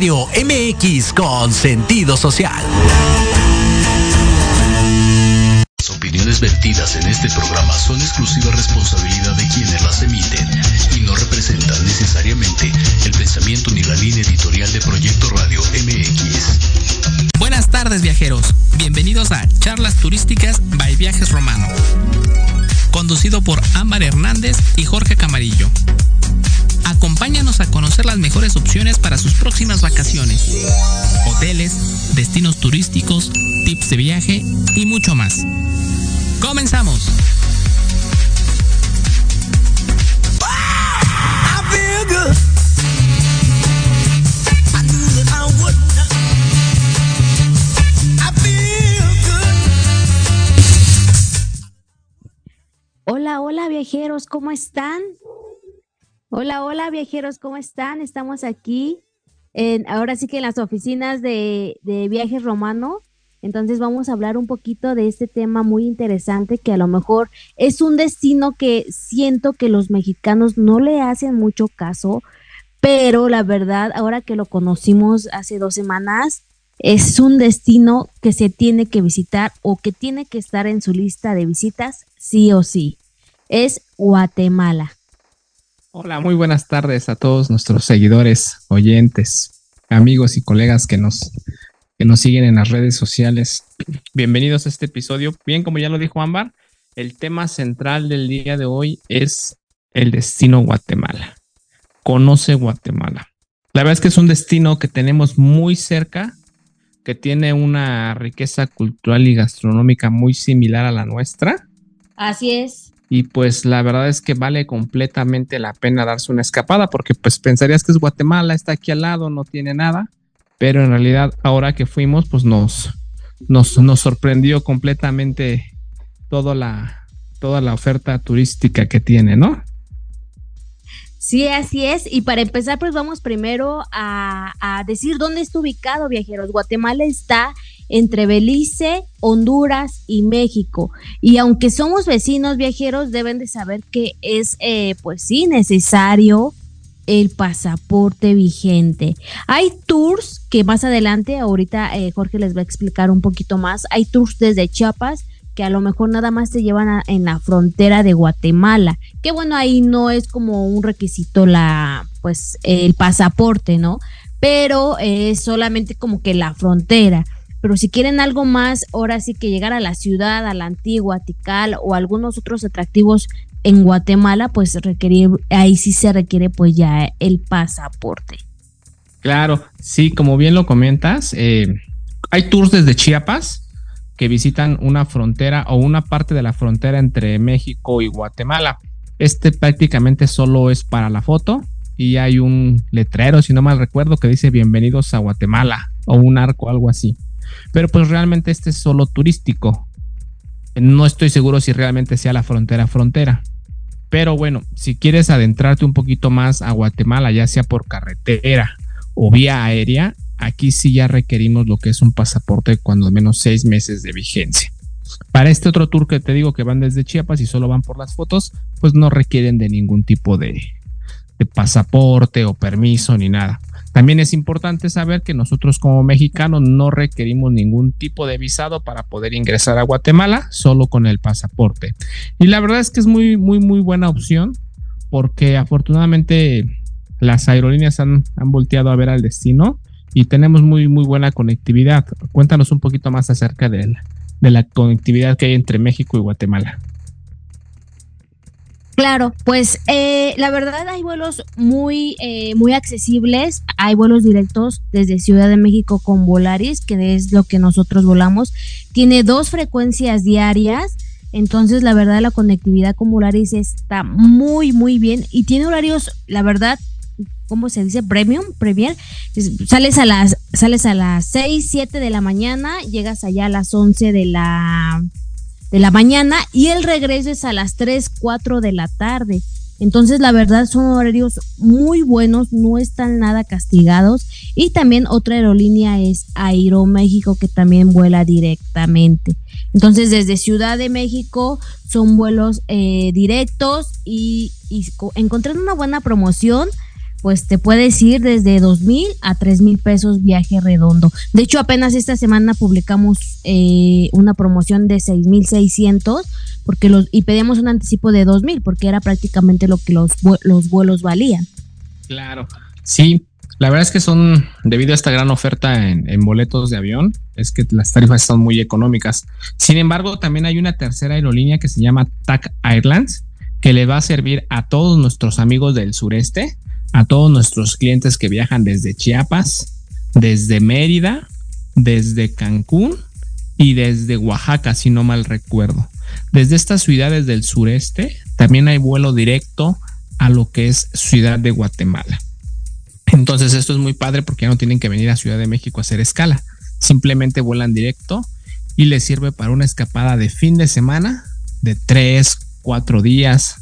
Radio MX con sentido social. Las opiniones vertidas en este programa son exclusiva responsabilidad de quienes las emiten y no representan necesariamente el pensamiento ni la línea editorial de Proyecto Radio MX. Buenas tardes viajeros, bienvenidos a Charlas Turísticas by Viajes Romano, conducido por Ámbar Hernández y Jorge Camarillo. Acompáñanos a conocer las mejores opciones para sus próximas vacaciones, hoteles, destinos turísticos, tips de viaje y mucho más. ¡Comenzamos! Hola, hola viajeros, ¿cómo están? Hola, hola viajeros, ¿cómo están? Estamos aquí, en, ahora sí que en las oficinas de, de, Viajes Romano. Entonces vamos a hablar un poquito de este tema muy interesante que a lo mejor es un destino que siento que los mexicanos no le hacen mucho caso, pero la verdad, ahora que lo conocimos hace dos semanas, es un destino que se tiene que visitar o que tiene que estar en su lista de visitas sí o sí. Es Guatemala. Hola, muy buenas tardes a todos nuestros seguidores, oyentes, amigos y colegas que nos, que nos siguen en las redes sociales. Bienvenidos a este episodio. Bien, como ya lo dijo Ámbar, el tema central del día de hoy es el destino Guatemala. Conoce Guatemala. La verdad es que es un destino que tenemos muy cerca, que tiene una riqueza cultural y gastronómica muy similar a la nuestra. Así es y pues la verdad es que vale completamente la pena darse una escapada porque pues pensarías que es Guatemala, está aquí al lado, no tiene nada, pero en realidad ahora que fuimos pues nos, nos, nos sorprendió completamente toda la, toda la oferta turística que tiene, ¿no? Sí, así es. Y para empezar, pues vamos primero a, a decir dónde está ubicado, viajeros. Guatemala está entre Belice, Honduras y México. Y aunque somos vecinos viajeros, deben de saber que es, eh, pues sí, necesario el pasaporte vigente. Hay tours que más adelante, ahorita eh, Jorge les va a explicar un poquito más, hay tours desde Chiapas que a lo mejor nada más te llevan en la frontera de Guatemala. Que bueno, ahí no es como un requisito la, pues, el pasaporte, ¿no? Pero es solamente como que la frontera pero si quieren algo más, ahora sí que llegar a la ciudad, a la antigua, Tikal o algunos otros atractivos en Guatemala, pues requerir, ahí sí se requiere pues ya el pasaporte. Claro, sí, como bien lo comentas, eh, hay tours desde Chiapas que visitan una frontera o una parte de la frontera entre México y Guatemala. Este prácticamente solo es para la foto y hay un letrero, si no mal recuerdo, que dice bienvenidos a Guatemala o un arco, algo así. Pero pues realmente este es solo turístico. No estoy seguro si realmente sea la frontera frontera. Pero bueno, si quieres adentrarte un poquito más a Guatemala, ya sea por carretera o vía aérea, aquí sí ya requerimos lo que es un pasaporte cuando menos seis meses de vigencia. Para este otro tour que te digo que van desde Chiapas y solo van por las fotos, pues no requieren de ningún tipo de, de pasaporte o permiso ni nada. También es importante saber que nosotros como mexicanos no requerimos ningún tipo de visado para poder ingresar a Guatemala, solo con el pasaporte. Y la verdad es que es muy, muy, muy buena opción porque afortunadamente las aerolíneas han, han volteado a ver al destino y tenemos muy, muy buena conectividad. Cuéntanos un poquito más acerca de de la conectividad que hay entre México y Guatemala. Claro, pues eh, la verdad hay vuelos muy, eh, muy accesibles. Hay vuelos directos desde Ciudad de México con Volaris, que es lo que nosotros volamos. Tiene dos frecuencias diarias. Entonces, la verdad, la conectividad con Volaris está muy, muy bien. Y tiene horarios, la verdad, ¿cómo se dice? Premium, Premier. Sales a las, sales a las 6, 7 de la mañana, llegas allá a las 11 de la de la mañana y el regreso es a las 3, 4 de la tarde. Entonces, la verdad son horarios muy buenos, no están nada castigados. Y también otra aerolínea es Aeroméxico, que también vuela directamente. Entonces, desde Ciudad de México son vuelos eh, directos y, y encontrando una buena promoción, pues te puedes ir desde dos mil a tres mil pesos viaje redondo. De hecho, apenas esta semana publicamos eh, una promoción de seis mil seiscientos porque los y pedíamos un anticipo de dos mil porque era prácticamente lo que los, los vuelos valían. Claro, sí. La verdad es que son, debido a esta gran oferta en, boletos de avión, es que las tarifas están muy económicas. Sin embargo, también hay una tercera aerolínea que se llama TAC Airlines, que le va a servir a todos nuestros amigos del sureste, a todos nuestros clientes que viajan desde Chiapas, desde Mérida, desde Cancún y desde Oaxaca, si no mal recuerdo. Desde estas ciudades del sureste también hay vuelo directo a lo que es Ciudad de Guatemala. Entonces esto es muy padre porque ya no tienen que venir a Ciudad de México a hacer escala. Simplemente vuelan directo y les sirve para una escapada de fin de semana de tres, cuatro días,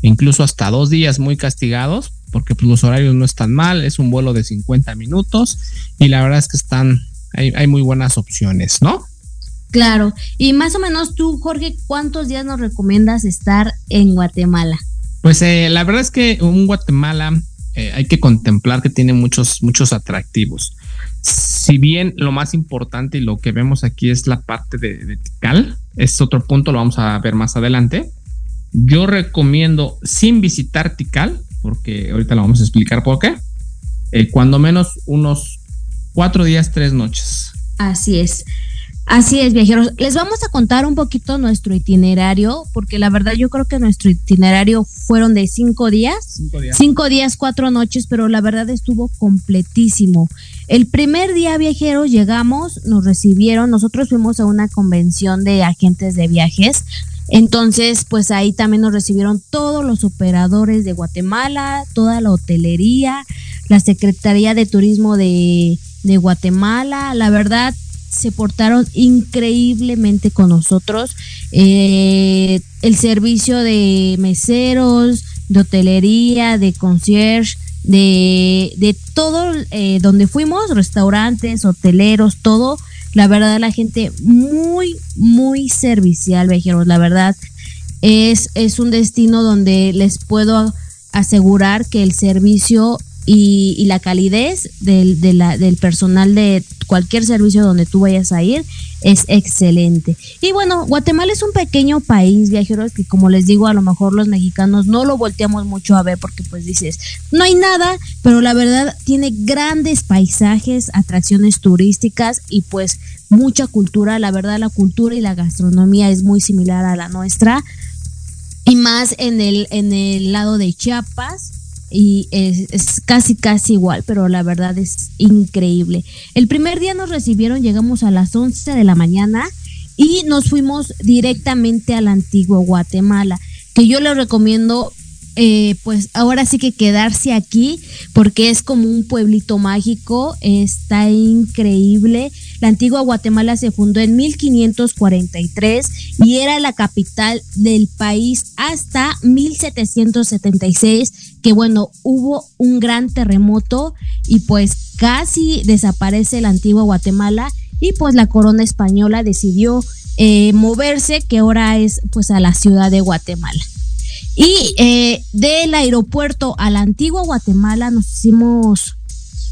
incluso hasta dos días muy castigados, porque pues, los horarios no están mal, es un vuelo de 50 minutos y la verdad es que están, hay, hay muy buenas opciones, ¿no? Claro, y más o menos tú, Jorge, ¿cuántos días nos recomiendas estar en Guatemala? Pues eh, la verdad es que un Guatemala eh, hay que contemplar que tiene muchos, muchos atractivos. Si bien lo más importante y lo que vemos aquí es la parte de, de Tikal, es otro punto, lo vamos a ver más adelante. Yo recomiendo sin visitar Tikal, porque ahorita lo vamos a explicar por qué, eh, cuando menos unos cuatro días, tres noches. Así es. Así es, viajeros. Les vamos a contar un poquito nuestro itinerario, porque la verdad yo creo que nuestro itinerario fueron de cinco días. Cinco días. Cinco días, cuatro noches, pero la verdad estuvo completísimo. El primer día, viajeros, llegamos, nos recibieron, nosotros fuimos a una convención de agentes de viajes. Entonces, pues ahí también nos recibieron todos los operadores de Guatemala, toda la hotelería, la Secretaría de Turismo de, de Guatemala. La verdad, se portaron increíblemente con nosotros. Eh, el servicio de meseros, de hotelería, de concierge, de, de todo eh, donde fuimos, restaurantes, hoteleros, todo. La verdad, la gente muy, muy servicial, viajeros. La verdad, es, es un destino donde les puedo asegurar que el servicio y, la calidez del, del personal de cualquier servicio donde tú vayas a ir es excelente. Y bueno, Guatemala es un pequeño país, viajeros, que como les digo, a lo mejor los mexicanos no lo volteamos mucho a ver porque pues dices, no hay nada, pero la verdad tiene grandes paisajes, atracciones turísticas y pues mucha cultura. La verdad, la cultura y la gastronomía es muy similar a la nuestra. Y más en el, en el lado de Chiapas, y es, casi casi igual, pero la verdad es increíble. El primer día nos recibieron, llegamos a las 11 de la mañana y nos fuimos directamente al antiguo Guatemala, que yo les recomiendo eh, pues ahora sí que quedarse aquí porque es como un pueblito mágico, está increíble. La antigua Guatemala se fundó en 1543 y era la capital del país hasta 1776, que bueno, hubo un gran terremoto y pues casi desaparece la antigua Guatemala y pues la corona española decidió eh, moverse, que ahora es pues a la ciudad de Guatemala. Y eh, del aeropuerto a la antigua Guatemala nos hicimos...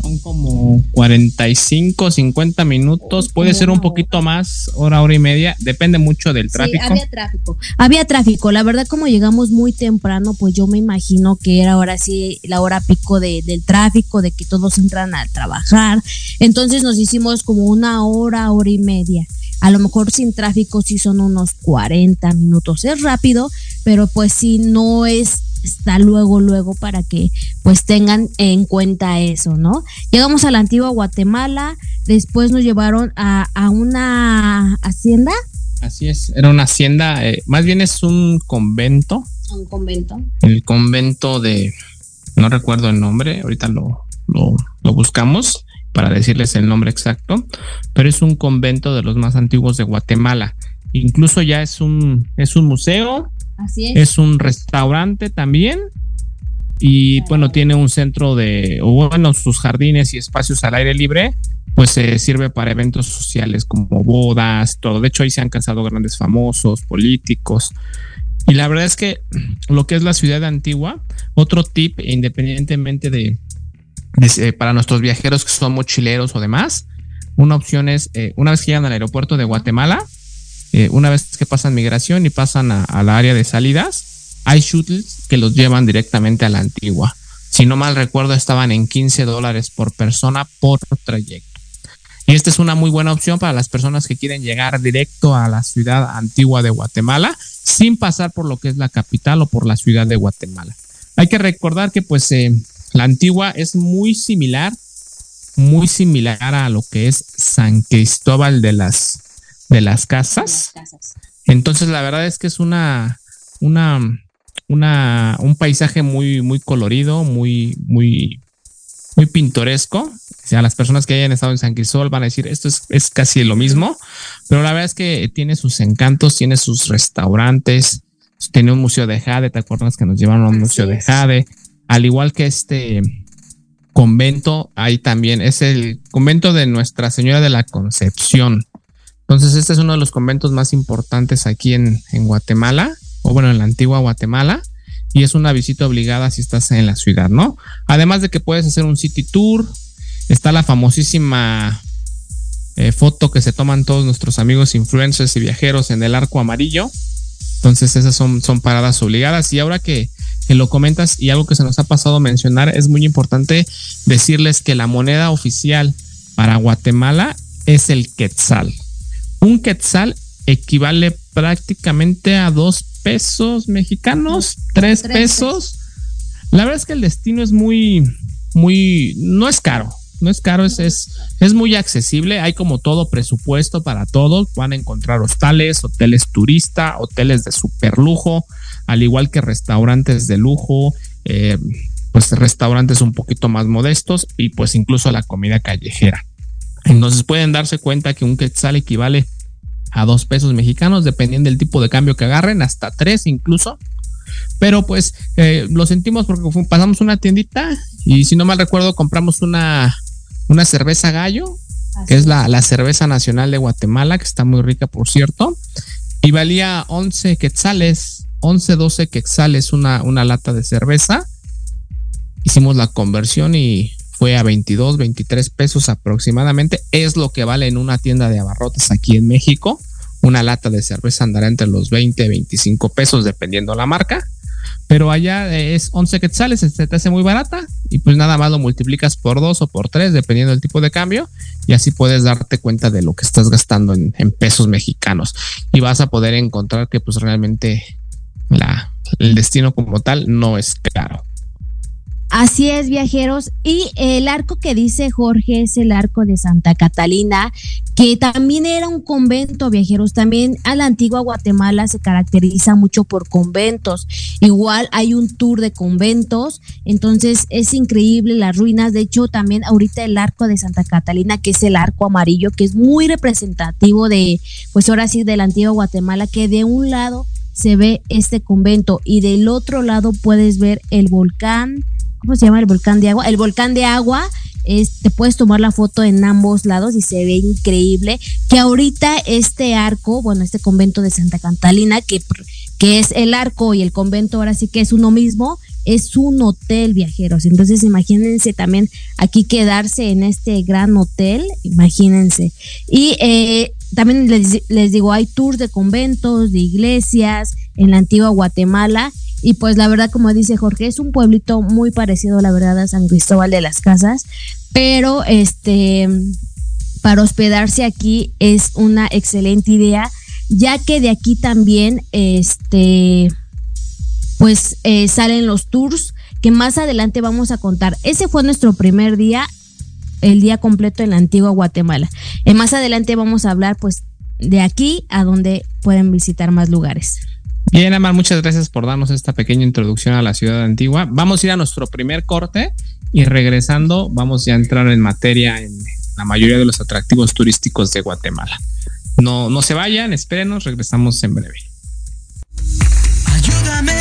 Son como 45, 50 minutos, puede ser un poquito más, hora, hora y media, depende mucho del tráfico. Sí, había tráfico. Había tráfico, la verdad como llegamos muy temprano, pues yo me imagino que era ahora sí la hora pico de, del tráfico, de que todos entran a trabajar. Entonces nos hicimos como una hora, hora y media. A lo mejor sin tráfico sí son unos 40 minutos. Es rápido, pero pues sí no es está luego, luego para que pues tengan en cuenta eso, ¿no? Llegamos a la antigua Guatemala, después nos llevaron a, a una hacienda. Así es, era una hacienda, eh, más bien es un convento. Un convento. El convento de, no recuerdo el nombre, ahorita lo, lo, lo buscamos para decirles el nombre exacto, pero es un convento de los más antiguos de Guatemala. Incluso ya es un, es un museo, Así es. es un restaurante también y bueno, tiene un centro de, o bueno, sus jardines y espacios al aire libre, pues se sirve para eventos sociales como bodas, todo. De hecho, ahí se han casado grandes famosos, políticos. Y la verdad es que lo que es la ciudad antigua, otro tip, independientemente de, eh, para nuestros viajeros que son mochileros o demás. Una opción es, eh, una vez que llegan al aeropuerto de Guatemala, una vez que pasan migración y pasan a, la área de salidas, hay shuttles que los llevan directamente a la antigua. Si no mal recuerdo, estaban en 15 dólares por persona por trayecto. Y esta es una muy buena opción para las personas que quieren llegar directo a la ciudad antigua de Guatemala sin pasar por lo que es la capital o por la ciudad de Guatemala. Hay que recordar que pues eh, la antigua es muy similar, muy similar a lo que es San Cristóbal de las, de las casas. Entonces la verdad es que es una, una, una, un paisaje muy, muy colorido, muy, muy, muy pintoresco. O sea, las personas que hayan estado en San Cristóbal van a decir, esto es, casi lo mismo, pero la verdad es que tiene sus encantos, tiene sus restaurantes, tiene un museo de Jade, ¿te acuerdas que nos llevaron a un museo de Jade? Al igual que este convento, ahí también es el convento de Nuestra Señora de la Concepción. Entonces, este es uno de los conventos más importantes aquí en, en Guatemala, o bueno, en la antigua Guatemala y es una visita obligada si estás en la ciudad, ¿no? Además de que puedes hacer un city tour, está la famosísima eh, foto que se toman todos nuestros amigos influencers y viajeros en el arco amarillo. Entonces esas son, son paradas obligadas y ahora que, que lo comentas y algo que se nos ha pasado a mencionar, es muy importante decirles que la moneda oficial para Guatemala es el quetzal. Un quetzal equivale prácticamente a dos pesos mexicanos, tres, pesos. La verdad es que el destino es muy, muy, no es caro, no es caro, es, es, es, muy accesible. Hay como todo presupuesto para todos. Van a encontrar hostales, hoteles turista, hoteles de super lujo, al igual que restaurantes de lujo, eh, pues restaurantes un poquito más modestos y pues incluso la comida callejera. Entonces pueden darse cuenta que un quetzal equivale a dos pesos mexicanos, dependiendo del tipo de cambio que agarren, hasta tres incluso. Pero pues eh, lo sentimos porque pasamos una tiendita y si no mal recuerdo compramos una, una cerveza gallo, que es la, la, cerveza nacional de Guatemala, que está muy rica por cierto, y valía 11 quetzales, 11, 12 quetzales una, una lata de cerveza. Hicimos la conversión y fue a 22, 23 pesos aproximadamente. Es lo que vale en una tienda de abarrotes aquí en México. Una lata de cerveza andará entre los 20 y 25 pesos dependiendo la marca. Pero allá es 11 quetzales, se te hace muy barata y pues nada más lo multiplicas por dos o por tres dependiendo del tipo de cambio y así puedes darte cuenta de lo que estás gastando en, en pesos mexicanos y vas a poder encontrar que pues realmente la, el destino como tal no es caro. Así es, viajeros. Y el arco que dice Jorge es el arco de Santa Catalina, que también era un convento, viajeros. También a la antigua Guatemala se caracteriza mucho por conventos. Igual hay un tour de conventos, entonces es increíble las ruinas. De hecho, también ahorita el arco de Santa Catalina, que es el arco amarillo, que es muy representativo de, pues ahora sí, de la antigua Guatemala, que de un lado se ve este convento y del otro lado puedes ver el volcán ¿cómo se llama el volcán de agua? El volcán de agua, es, te puedes tomar la foto en ambos lados y se ve increíble. Que ahorita este arco, bueno, este convento de Santa Catalina, que, que es el arco y el convento ahora sí que es uno mismo, es un hotel viajeros. Entonces imagínense también aquí quedarse en este gran hotel, imagínense. Y eh, también les, digo, hay tours de conventos, de iglesias en la antigua Guatemala. Y pues la verdad, como dice Jorge, es un pueblito muy parecido, la verdad, a San Cristóbal de las Casas, pero este, para hospedarse aquí es una excelente idea, ya que de aquí también, este, pues eh, salen los tours que más adelante vamos a contar. Ese fue nuestro primer día, el día completo en la antigua Guatemala. Y más adelante vamos a hablar pues de aquí a donde pueden visitar más lugares. Bien, Amar, muchas gracias por darnos esta pequeña introducción a la ciudad antigua. Vamos a ir a nuestro primer corte y regresando vamos ya a entrar en materia en la mayoría de los atractivos turísticos de Guatemala. No, no se vayan, espérenos, regresamos en breve. Ayúdame.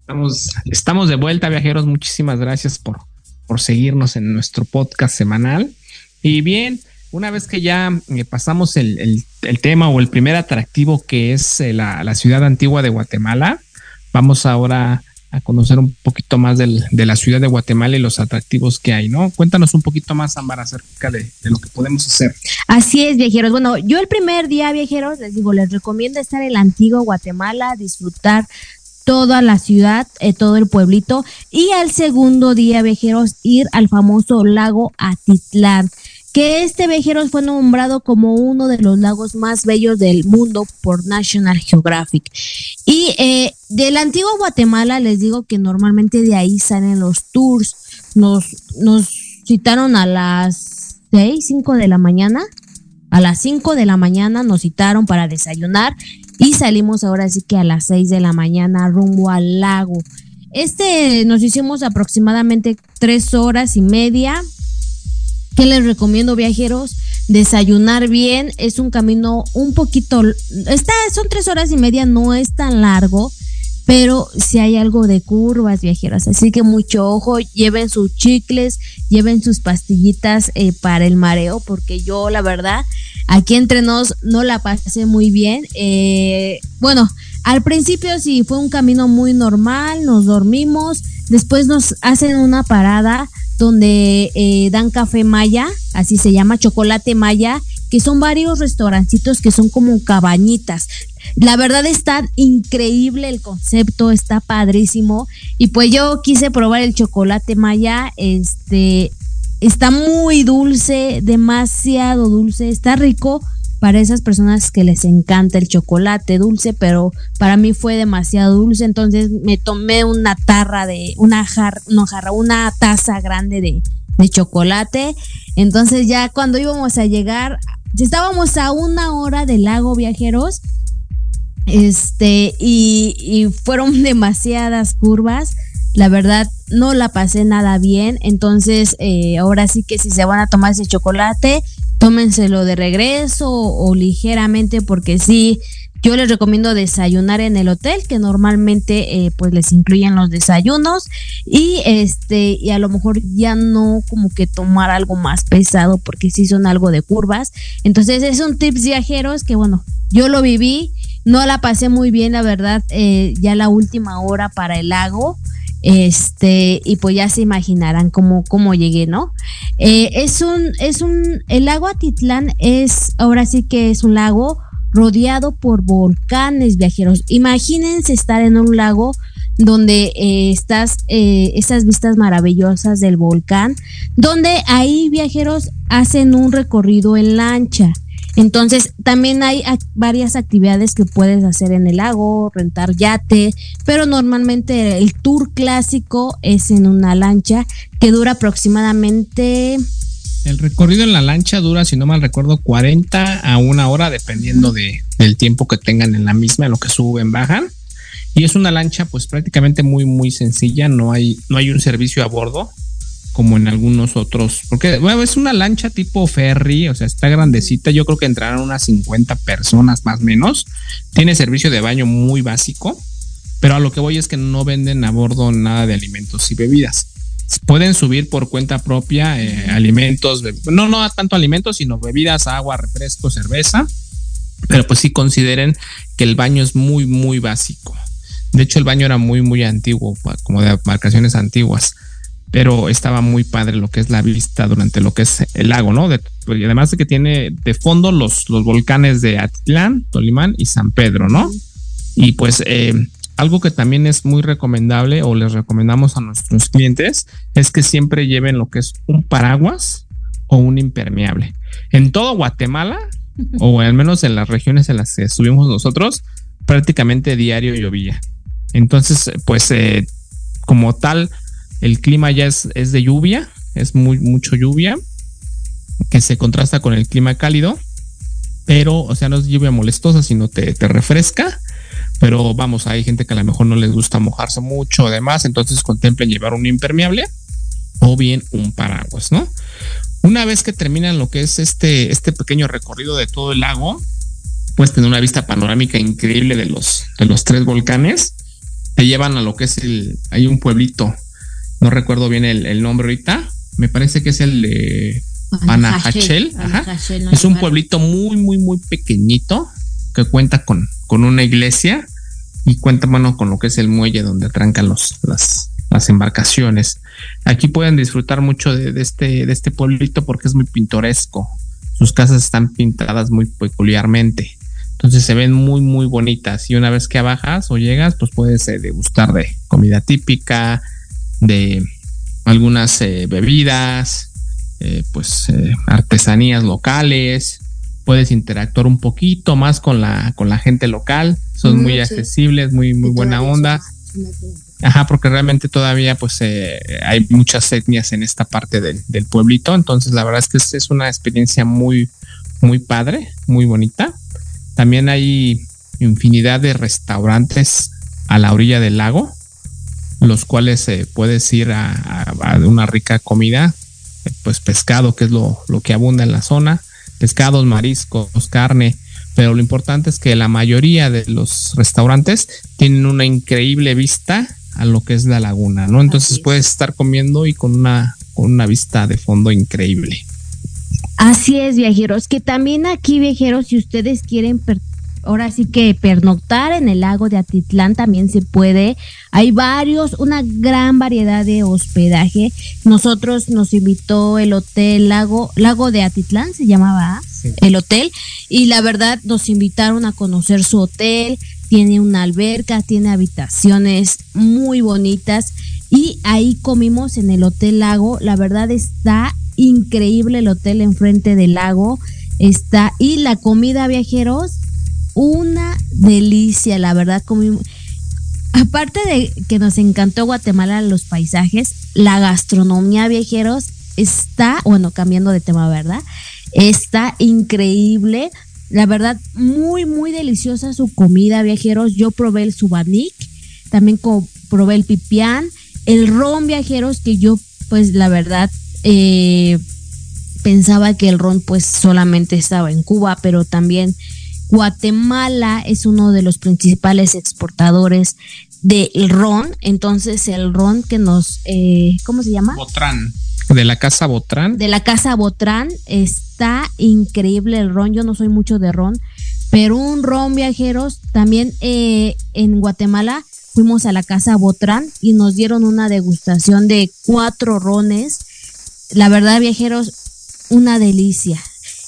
Estamos, estamos de vuelta, viajeros. Muchísimas gracias por, por seguirnos en nuestro podcast semanal. Y bien, una vez que ya eh, pasamos el, tema o el primer atractivo que es eh, la, ciudad antigua de Guatemala, vamos ahora conocer un poquito más de la ciudad de Guatemala y los atractivos que hay, ¿no? Cuéntanos un poquito más, Ámbar, acerca de, lo que podemos hacer. Así es, viajeros. Bueno, yo el primer día, viajeros, les digo, les recomiendo estar en el antiguo Guatemala, disfrutar toda la ciudad, eh, todo el pueblito. Y al segundo día, viajeros, ir al famoso lago Atitlán que este viajeros fue nombrado como uno de los lagos más bellos del mundo por National Geographic. Y eh, del antiguo Guatemala les digo que normalmente de ahí salen los tours. Nos, nos citaron a las 6, 5 de la mañana. A las 5 de la mañana nos citaron para desayunar y salimos ahora sí que a las 6 de la mañana rumbo al lago. Este nos hicimos aproximadamente tres horas y media. ¿Qué les recomiendo viajeros? Desayunar bien, es un camino un poquito, está, son tres horas y media, no es tan largo, pero si hay algo de curvas viajeras, así que mucho ojo, lleven sus chicles, lleven sus pastillitas eh, para el mareo, porque yo la verdad Aquí entre nos no la pasé muy bien. Eh, bueno, al principio sí fue un camino muy normal, nos dormimos, después nos hacen una parada donde eh, dan café maya, así se llama, chocolate maya, que son varios restaurancitos que son como cabañitas. La verdad está increíble el concepto, está padrísimo. Y pues yo quise probar el chocolate maya, este, está muy dulce, demasiado dulce, está rico para esas personas que les encanta el chocolate dulce, pero para mí fue demasiado dulce, entonces me tomé una tarra de, una no jarra, una taza grande de, de chocolate, entonces ya cuando íbamos a llegar, estábamos a una hora del lago viajeros, este, y, y fueron demasiadas curvas, la verdad no la pasé nada bien, entonces eh, ahora sí que si se van a tomar ese chocolate, tómenselo de regreso o, ligeramente porque sí, yo les recomiendo desayunar en el hotel, que normalmente eh, pues les incluyen los desayunos y este y a lo mejor ya no como que tomar algo más pesado porque sí son algo de curvas. Entonces es un tips viajeros que bueno, yo lo viví, no la pasé muy bien la verdad, eh, ya la última hora para el lago. Este, y pues ya se imaginarán cómo, cómo llegué, ¿no? Eh, es un, es un, el lago Atitlán es, ahora sí que es un lago rodeado por volcanes viajeros. Imagínense estar en un lago donde eh, estás, eh, esas vistas maravillosas del volcán, donde ahí viajeros hacen un recorrido en lancha. Entonces, también hay varias actividades que puedes hacer en el lago, rentar yate, pero normalmente el tour clásico es en una lancha que dura aproximadamente... El recorrido en la lancha dura, si no mal recuerdo, 40 a una hora, dependiendo de, del tiempo que tengan en la misma, en lo que suben, bajan. Y es una lancha, pues prácticamente muy, muy sencilla. No hay, no hay un servicio a bordo como en algunos otros, porque es una lancha tipo ferry, o sea, está grandecita, yo creo que entrarán unas 50 personas más o menos, tiene servicio de baño muy básico, pero a lo que voy es que no venden a bordo nada de alimentos y bebidas. Pueden subir por cuenta propia eh, alimentos, no, no tanto alimentos, sino bebidas, agua, refresco, cerveza, pero pues sí consideren que el baño es muy, muy básico. De hecho, el baño era muy, muy antiguo, como de marcaciones antiguas pero estaba muy padre lo que es la vista durante lo que es el lago, ¿no? De, y además de que tiene de fondo los, los volcanes de Atitlán, Tolimán y San Pedro, ¿no? Y pues eh, algo que también es muy recomendable o les recomendamos a nuestros clientes es que siempre lleven lo que es un paraguas o un impermeable. En todo Guatemala, o al menos en las regiones en las que estuvimos nosotros, prácticamente diario llovía. Entonces, pues eh, como tal, el clima ya es, de lluvia, es muy mucho lluvia, que se contrasta con el clima cálido, pero, o sea, no es lluvia molestosa, sino te, te refresca. Pero vamos, hay gente que a lo mejor no les gusta mojarse mucho, además, entonces contemplen llevar un impermeable o bien un paraguas, ¿no? Una vez que terminan lo que es este, este pequeño recorrido de todo el lago, puedes tener una vista panorámica increíble de los, de los tres volcanes. Te llevan a lo que es el, hay un pueblito, no recuerdo bien el, nombre ahorita, me parece que es el de Panajachel. Es un pueblito muy, muy, muy pequeñito que cuenta con, con una iglesia y cuenta, bueno, con lo que es el muelle donde trancan los, las, las embarcaciones. Aquí pueden disfrutar mucho de, este, de este pueblito porque es muy pintoresco. Sus casas están pintadas muy peculiarmente. Entonces se ven muy, muy bonitas. Y una vez que bajas o llegas, pues puedes eh, degustar de comida típica, de algunas eh, bebidas, eh, pues artesanías locales. Puedes interactuar un poquito más con la, con la gente local. Son muy accesibles, muy, muy buena onda. Ajá, porque realmente todavía pues eh, hay muchas etnias en esta parte del, pueblito, entonces la verdad es que es, una experiencia muy, muy padre, muy bonita. También hay infinidad de restaurantes a la orilla del lago, los cuales eh, puedes ir a, una rica comida, pues pescado, que es lo, lo que abunda en la zona, pescados, mariscos, carne, pero lo importante es que la mayoría de los restaurantes tienen una increíble vista a lo que es la laguna, ¿no? Entonces puedes estar comiendo y con una, con una vista de fondo increíble. Así es, viajeros, que también aquí, viajeros, si ustedes quieren ahora sí que pernoctar en el lago de Atitlán también se puede. Hay varios, una gran variedad de hospedaje. Nosotros nos invitó el hotel Lago, Lago de Atitlán, se llamaba el hotel, y la verdad nos invitaron a conocer su hotel tiene una alberca, tiene habitaciones muy bonitas y ahí comimos en el Hotel Lago. La verdad está increíble el hotel enfrente del lago. Está y la comida viajeros, una delicia, la verdad comimos. Aparte de que nos encantó Guatemala los paisajes, la gastronomía viajeros está, bueno, cambiando de tema, ¿verdad? Está increíble. La verdad, muy, muy deliciosa su comida, viajeros. Yo probé el subanik, también probé el pipián, el ron, viajeros, que yo, pues, la verdad, eh, pensaba que el ron, pues, solamente estaba en Cuba, pero también Guatemala es uno de los principales exportadores del ron. Entonces, el ron que nos, eh, ¿cómo se llama? Botrán. De la casa Botrán. De la casa Botrán. Está increíble el ron. Yo no soy mucho de ron, pero un ron viajeros. También eh, en Guatemala fuimos a la casa Botrán y nos dieron una degustación de cuatro rones. La verdad, viajeros, una delicia.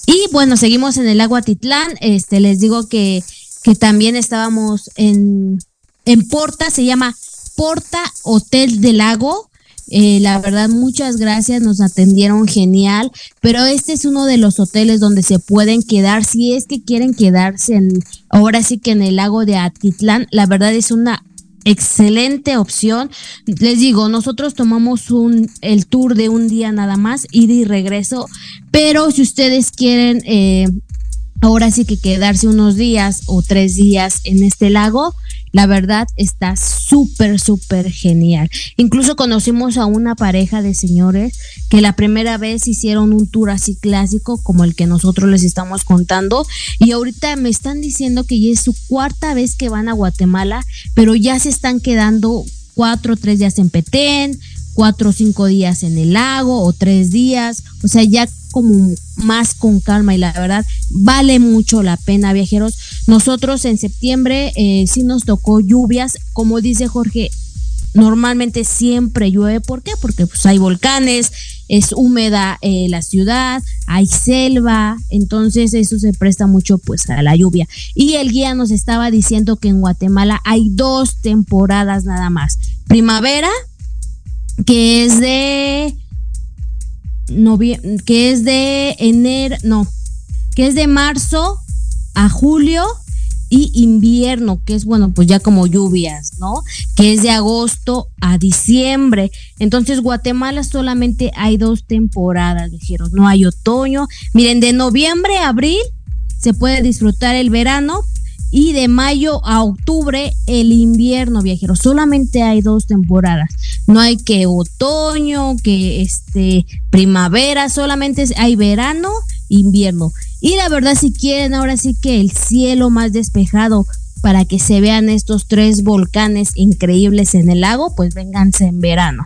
Y bueno, seguimos en el agua Titlán. Este, les digo que, que también estábamos en, en Porta, se llama Porta Hotel del Lago. Eh, la verdad, muchas gracias, nos atendieron genial, pero este es uno de los hoteles donde se pueden quedar, si es que quieren quedarse en, ahora sí que en el lago de Atitlán, la verdad es una excelente opción. Les digo, nosotros tomamos un, el tour de un día nada más, ida y regreso, pero si ustedes quieren eh, ahora sí que quedarse unos días o tres días en este lago, la verdad está súper, súper genial. Incluso conocimos a una pareja de señores que la primera vez hicieron un tour así clásico como el que nosotros les estamos contando y ahorita me están diciendo que ya es su cuarta vez que van a Guatemala, pero ya se están quedando cuatro o tres días en Petén, cuatro o cinco días en el lago o tres días, o sea, ya como más con calma y la verdad vale mucho la pena viajeros. Nosotros en septiembre eh, sí nos tocó lluvias, como dice Jorge, normalmente siempre llueve, ¿por qué? Porque pues hay volcanes, es húmeda eh, la ciudad, hay selva, entonces eso se presta mucho pues a la lluvia. Y el guía nos estaba diciendo que en Guatemala hay dos temporadas nada más, primavera que es de que es de enero, no, que es de marzo a julio y invierno, que es bueno, pues ya como lluvias, ¿no? Que es de agosto a diciembre. Entonces, Guatemala solamente hay dos temporadas, dijeron, no hay otoño. Miren, de noviembre a abril se puede disfrutar el verano, y de mayo a octubre el invierno, viajeros. Solamente hay dos temporadas. no hay que otoño, que este primavera, solamente hay verano, invierno. Y la verdad si quieren ahora sí que el cielo más despejado para que se vean estos tres volcanes increíbles en el lago, pues vénganse en verano.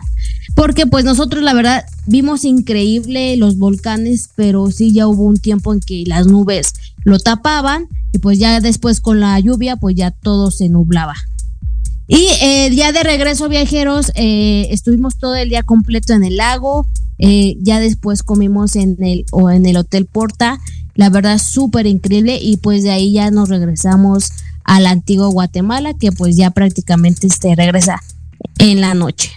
Porque pues nosotros la verdad vimos increíble los volcanes, pero sí ya hubo un tiempo en que las nubes lo tapaban y pues ya después con la lluvia pues ya todo se nublaba. Y eh, día de regreso viajeros eh, estuvimos todo el día completo en el lago, eh, ya después comimos en el o en el hotel Porta, la verdad súper increíble y pues de ahí ya nos regresamos al antiguo Guatemala que pues ya prácticamente este regresa en la noche.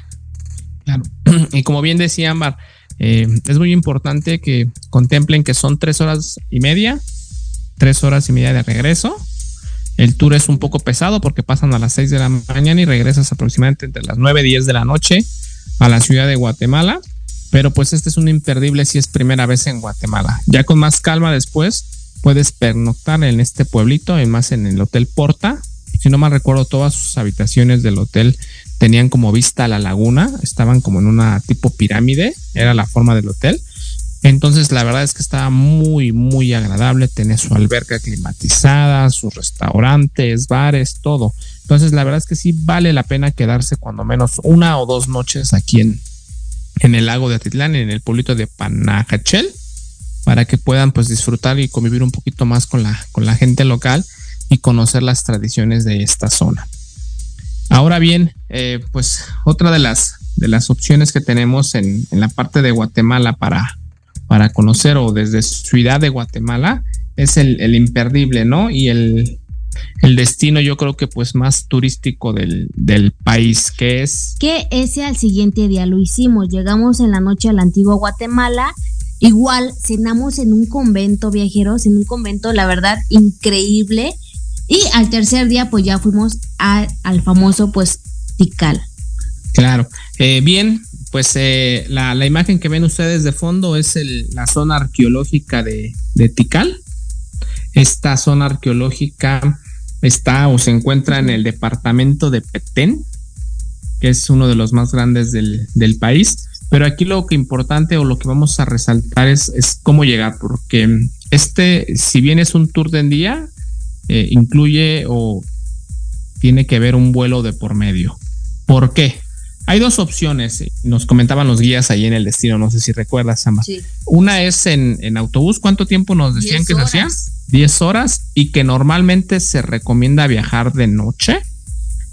Claro. Y como bien decía Ámbar, eh, es muy importante que contemplen que son tres horas y media, tres horas y media de regreso. El tour es un poco pesado porque pasan a las seis de la mañana y regresas aproximadamente entre las nueve y diez de la noche a la ciudad de Guatemala. Pero pues este es un imperdible si es primera vez en Guatemala. Ya con más calma después puedes pernoctar en este pueblito, y más en el Hotel Porta. Si no mal recuerdo, todas sus habitaciones del hotel tenían como vista a la laguna, estaban como en una tipo pirámide, era la forma del hotel. Entonces la verdad es que estaba muy, muy agradable, tenía su alberca climatizada, sus restaurantes, bares, todo. Entonces la verdad es que sí vale la pena quedarse cuando menos una o dos noches aquí en, en el lago de Atitlán, en el pueblito de Panajachel, para que puedan pues disfrutar y convivir un poquito más con la, con la gente local y conocer las tradiciones de esta zona. Ahora bien, eh, pues otra de las, de las opciones que tenemos en, en, la parte de Guatemala para, para conocer o desde Ciudad de Guatemala es el, imperdible, ¿no? Y el, el destino yo creo que pues más turístico del, del, país, que es... Que ese al siguiente día lo hicimos, llegamos en la noche al antiguo Guatemala, igual cenamos en un convento viajeros, en un convento la verdad increíble, y al tercer día pues ya fuimos al famoso pues Tikal. Claro, eh, bien, pues eh, la, imagen que ven ustedes de fondo es el, la zona arqueológica de, de Tikal. Esta zona arqueológica está o se encuentra en el departamento de Petén, que es uno de los más grandes del, país. Pero aquí lo que importante o lo que vamos a resaltar es, es cómo llegar, porque este, si bien es un tour de en día, eh, incluye o tiene que ver un vuelo de por medio. ¿Por qué? Hay dos opciones, nos comentaban los guías ahí en el destino, no sé si recuerdas, Sama. Sí. Una es en, en, autobús, ¿cuánto tiempo nos decían que se hacía? 10 horas y que normalmente se recomienda viajar de noche.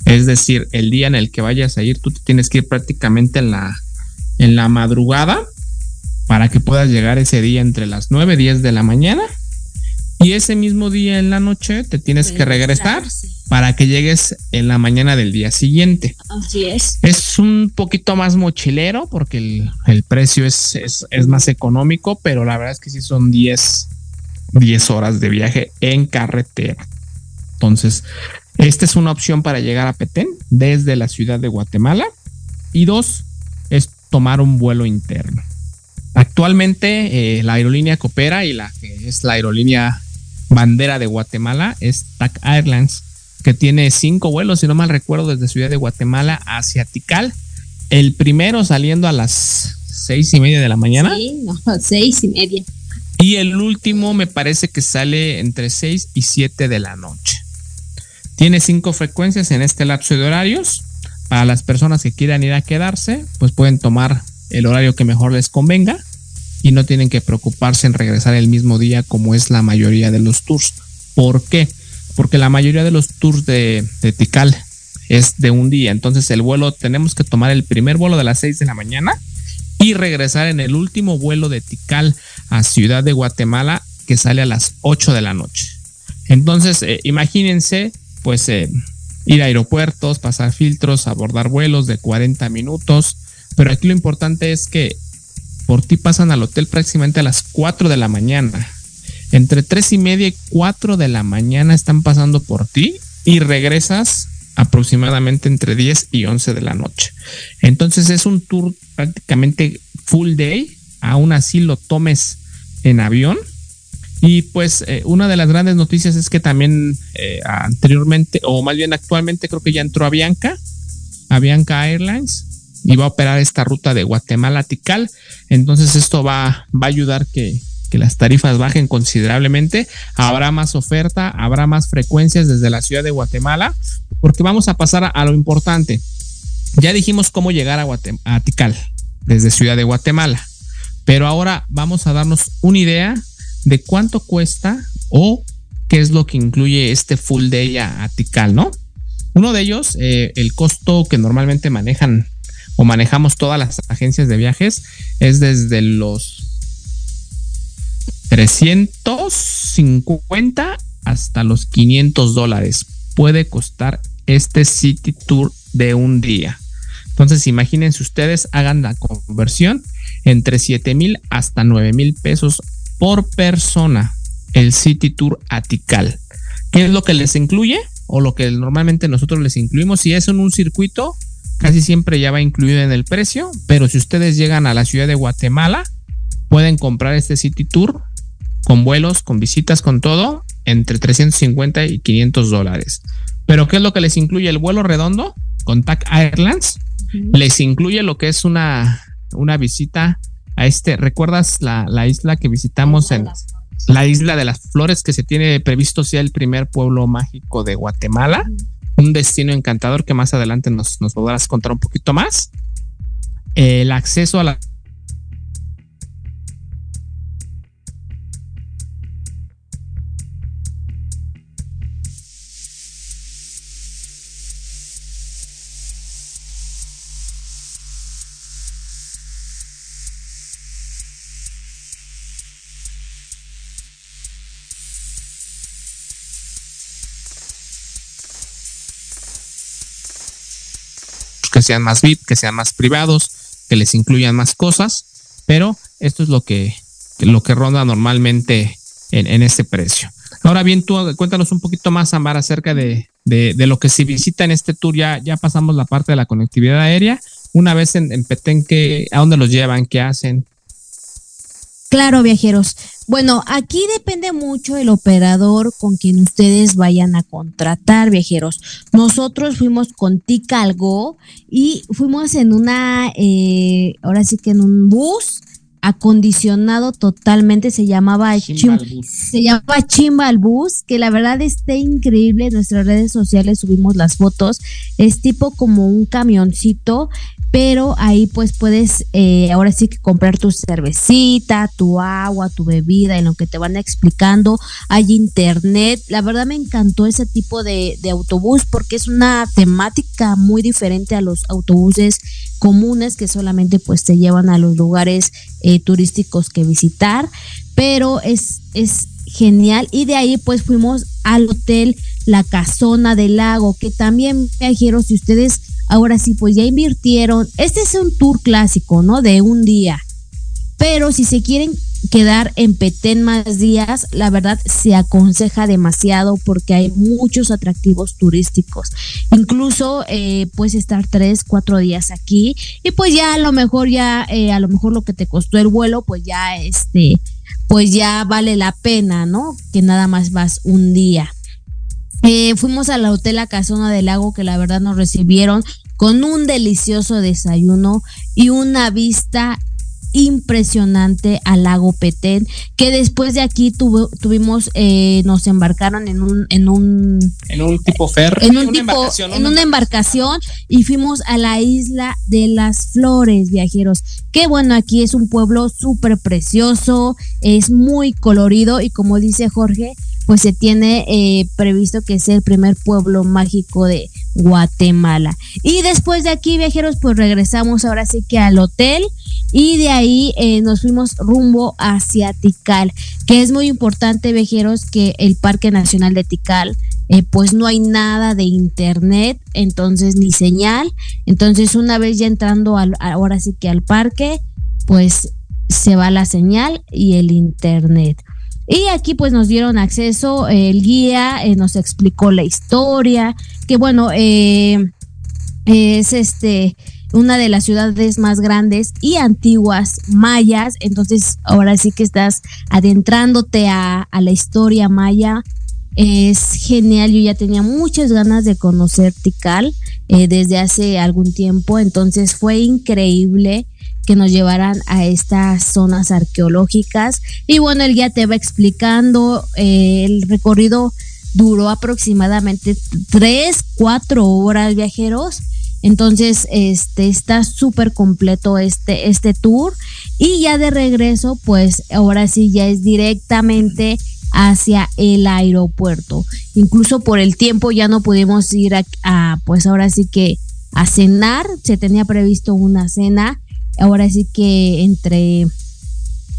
Es decir, el día en el que vayas a ir, tú tienes que ir prácticamente en la, en la madrugada para que puedas llegar ese día entre las 9 y 10 de la mañana. Y ese mismo día en la noche te tienes que regresar para que llegues en la mañana del día siguiente. Así es. Es un poquito más mochilero porque el, el precio es, es, es, más económico, pero la verdad es que sí son 10, 10 horas de viaje en carretera. Entonces, esta es una opción para llegar a Petén desde la ciudad de Guatemala. Y dos, es tomar un vuelo interno. Actualmente eh, la aerolínea que opera y la que es la aerolínea bandera de Guatemala es TAC Airlines, que tiene cinco vuelos, si no mal recuerdo, desde Ciudad de Guatemala hacia Tikal. El primero saliendo a las seis y media de la mañana. Sí, no, seis y media. Y el último me parece que sale entre seis y siete de la noche. Tiene cinco frecuencias en este lapso de horarios. Para las personas que quieran ir a quedarse, pues pueden tomar el horario que mejor les convenga y no tienen que preocuparse en regresar el mismo día como es la mayoría de los tours. ¿Por qué? Porque la mayoría de los tours de, de Tikal es de un día. Entonces el vuelo tenemos que tomar el primer vuelo de las 6 de la mañana y regresar en el último vuelo de Tikal a Ciudad de Guatemala que sale a las 8 de la noche. Entonces eh, imagínense pues eh, ir a aeropuertos, pasar filtros, abordar vuelos de 40 minutos. Pero aquí lo importante es que por ti pasan al hotel prácticamente a las 4 de la mañana. Entre 3 y media y 4 de la mañana están pasando por ti y regresas aproximadamente entre 10 y 11 de la noche. Entonces es un tour prácticamente full day, aún así lo tomes en avión. Y pues eh, una de las grandes noticias es que también eh, anteriormente, o más bien actualmente creo que ya entró a Bianca, a Bianca Airlines, y va a operar esta ruta de Guatemala a Tikal. Entonces esto va, va a ayudar que, que las tarifas bajen considerablemente. Habrá más oferta, habrá más frecuencias desde la ciudad de Guatemala, porque vamos a pasar a, lo importante. Ya dijimos cómo llegar a, a Tikal desde Ciudad de Guatemala, pero ahora vamos a darnos una idea de cuánto cuesta o qué es lo que incluye este full day a, Tikal, ¿no? Uno de ellos, eh, el costo que normalmente manejan o manejamos todas las agencias de viajes es desde los 350 hasta los 500 dólares puede costar este City Tour de un día. Entonces, imagínense ustedes, hagan la conversión entre 7 mil hasta 9 mil pesos por persona el City Tour Atical. ¿Qué es lo que les incluye? O lo que normalmente nosotros les incluimos. Si es en un circuito, casi siempre ya va incluido en el precio. Pero si ustedes llegan a la ciudad de Guatemala, pueden comprar este City Tour con vuelos, con visitas, con todo, entre 350 y 500 dólares. Pero ¿qué es lo que les incluye el vuelo redondo con TAC Airlines? Les incluye lo que es una, una visita a este, ¿recuerdas la, isla que visitamos en la isla de las flores que se tiene previsto sea el primer pueblo mágico de Guatemala? Un destino encantador que más adelante nos, nos podrás contar un poquito más. El acceso a la sean más VIP, que sean más privados, que les incluyan más cosas, pero esto es lo que, lo que ronda normalmente en, este precio. Ahora bien, tú cuéntanos un poquito más, Ambar, acerca de, lo que se visita en este tour. Ya, ya pasamos la parte de la conectividad aérea. Una vez en, en Petén, ¿a dónde los llevan? ¿Qué hacen? Claro, viajeros. Bueno, aquí depende mucho el operador con quien ustedes vayan a contratar, viajeros. Nosotros fuimos con Ticalgo y fuimos en una, eh, ahora sí que en un bus acondicionado totalmente, se llamaba Chimbal se llamaba Chimbal Bus, que la verdad está increíble, en nuestras redes sociales subimos las fotos, es tipo como un camioncito pero ahí pues puedes eh, ahora sí que comprar tu cervecita, tu agua, tu bebida, en lo que te van explicando. Hay internet. La verdad me encantó ese tipo de, autobús porque es una temática muy diferente a los autobuses comunes que solamente pues te llevan a los lugares eh, turísticos que visitar. Pero es, es genial. Y de ahí pues fuimos al hotel La Casona del Lago, que también viajeros, si ustedes Ahora sí, pues ya invirtieron. Este es un tour clásico, ¿no? De un día. Pero si se quieren quedar en Petén más días, la verdad se aconseja demasiado porque hay muchos atractivos turísticos. Incluso eh, puedes estar tres, cuatro días aquí y pues ya a lo mejor ya, eh, a lo mejor lo que te costó el vuelo, pues ya este, pues ya vale la pena, ¿no? Que nada más vas un día. Eh, fuimos al hotel La Casona del Lago que la verdad nos recibieron con un delicioso desayuno y una vista impresionante al lago Petén, que después de aquí tuvimos, eh, nos embarcaron en un, en un, en un tipo ferry, en, un una embarcación, en una embarcación y fuimos a la isla de las flores, viajeros. Que bueno, aquí es un pueblo súper precioso, es muy colorido y como dice Jorge, pues se tiene eh, previsto que sea el primer pueblo mágico de Guatemala. Y después de aquí, viajeros, pues regresamos ahora sí que al hotel y de ahí eh, nos fuimos rumbo hacia Tikal, que es muy importante, viajeros, que el Parque Nacional de Tikal, eh, pues no hay nada de internet, entonces ni señal. Entonces, una vez ya entrando al, ahora sí que al parque, pues se va la señal y el internet. Y aquí pues nos dieron acceso, el guía eh, nos explicó la historia, que bueno, eh, es este una de las ciudades más grandes y antiguas mayas, entonces ahora sí que estás adentrándote a, a la historia maya. Es genial. Yo ya tenía muchas ganas de conocer Tikal eh, desde hace algún tiempo, entonces fue increíble que nos llevaran a estas zonas arqueológicas. Y bueno, el guía te va explicando, eh, el recorrido duró aproximadamente tres, cuatro horas viajeros. Entonces, este está súper completo este, este tour. Y ya de regreso, pues ahora sí ya es directamente hacia el aeropuerto. Incluso por el tiempo ya no pudimos ir a, pues ahora sí que a cenar. Se tenía previsto una cena. Ahora sí que entre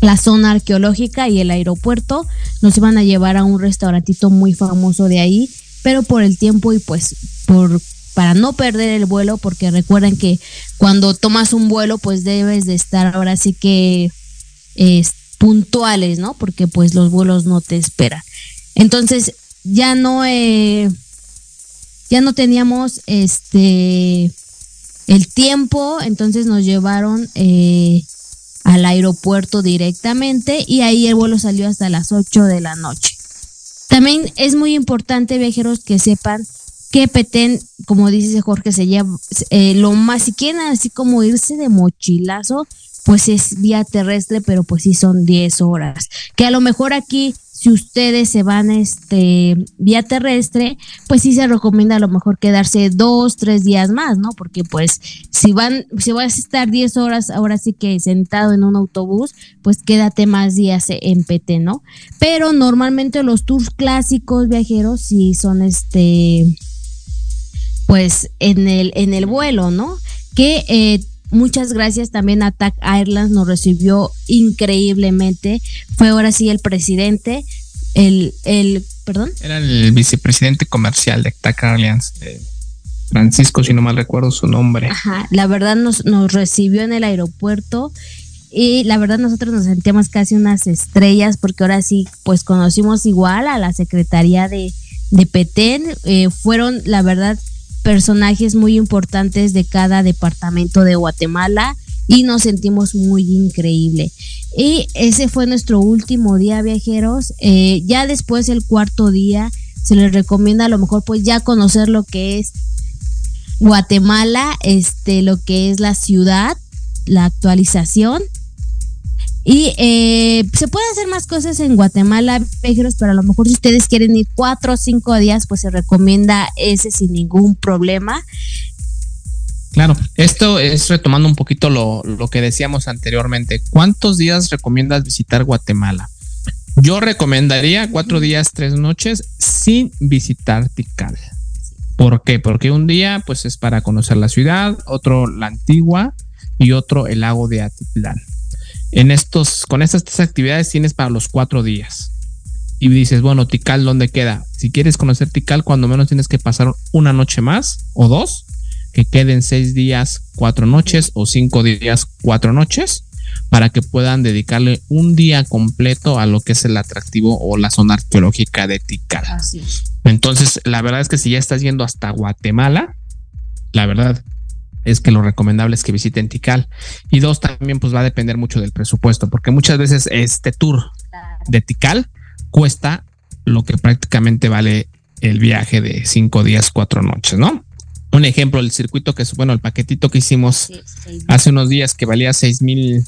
la zona arqueológica y el aeropuerto nos iban a llevar a un restaurantito muy famoso de ahí, pero por el tiempo y pues por para no perder el vuelo, porque recuerden que cuando tomas un vuelo, pues debes de estar ahora sí que puntuales, ¿no? Porque pues los vuelos no te esperan. Entonces, ya no, eh, ya no teníamos este el tiempo, entonces nos llevaron eh, al aeropuerto directamente y ahí el vuelo salió hasta las 8 de la noche. También es muy importante, viajeros, que sepan que Petén, como dice Jorge, se lleva eh, lo más, si quieren así como irse de mochilazo, pues es vía terrestre, pero pues sí son 10 horas. Que a lo mejor aquí, si ustedes se van este vía terrestre, pues sí se recomienda a lo mejor quedarse dos, tres días más, ¿no? Porque pues si van, si vas a estar 10 horas, ahora sí que sentado en un autobús, pues quédate más días en PT, ¿no? Pero normalmente los tours clásicos viajeros sí son este pues en el en el vuelo, ¿no? Que eh, Muchas gracias también a TAC Airlines, nos recibió increíblemente. Fue ahora sí el presidente, el, el, perdón. Era el vicepresidente comercial de TAC Airlines. Eh, Francisco, si no mal recuerdo su nombre. Ajá, la verdad nos, nos recibió en el aeropuerto y la verdad nosotros nos sentíamos casi unas estrellas porque ahora sí pues conocimos igual a la Secretaría de, de Petén, eh, fueron la verdad personajes muy importantes de cada departamento de Guatemala y nos sentimos muy increíble. Y ese fue nuestro último día viajeros. Eh, ya después el cuarto día se les recomienda a lo mejor pues ya conocer lo que es Guatemala, este, lo que es la ciudad, la actualización y eh, se pueden hacer más cosas en Guatemala, pero a lo mejor si ustedes quieren ir cuatro o cinco días, pues se recomienda ese sin ningún problema. Claro, esto es retomando un poquito lo, lo que decíamos anteriormente. ¿Cuántos días recomiendas visitar Guatemala? Yo recomendaría cuatro días, tres noches sin visitar Tikal. ¿Por qué? Porque un día pues es para conocer la ciudad, otro la antigua y otro el lago de Atitlán en estos, con estas tres actividades tienes para los cuatro días. Y dices, bueno, Tikal, ¿dónde queda? Si quieres conocer Tikal, cuando menos tienes que pasar una noche más o dos, que queden seis días, cuatro noches o cinco días, cuatro noches, para que puedan dedicarle un día completo a lo que es el atractivo o la zona arqueológica de Tikal. Entonces, la verdad es que si ya estás yendo hasta Guatemala, la verdad, es que lo recomendable es que visiten Tikal. Y dos, también pues va a depender mucho del presupuesto, porque muchas veces este tour de Tikal cuesta lo que prácticamente vale el viaje de cinco días, cuatro noches, ¿no? Un ejemplo, el circuito que es, bueno, el paquetito que hicimos hace unos días que valía seis mil,